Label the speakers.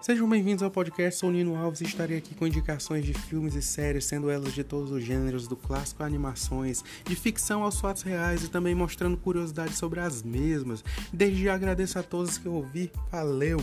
Speaker 1: Sejam bem-vindos ao podcast, sou Nino Alves e estarei aqui com indicações de filmes e séries, sendo elas de todos os gêneros, do clássico a animações, de ficção aos fatos reais e também mostrando curiosidades sobre as mesmas. Desde já agradeço a todos que ouvi, valeu!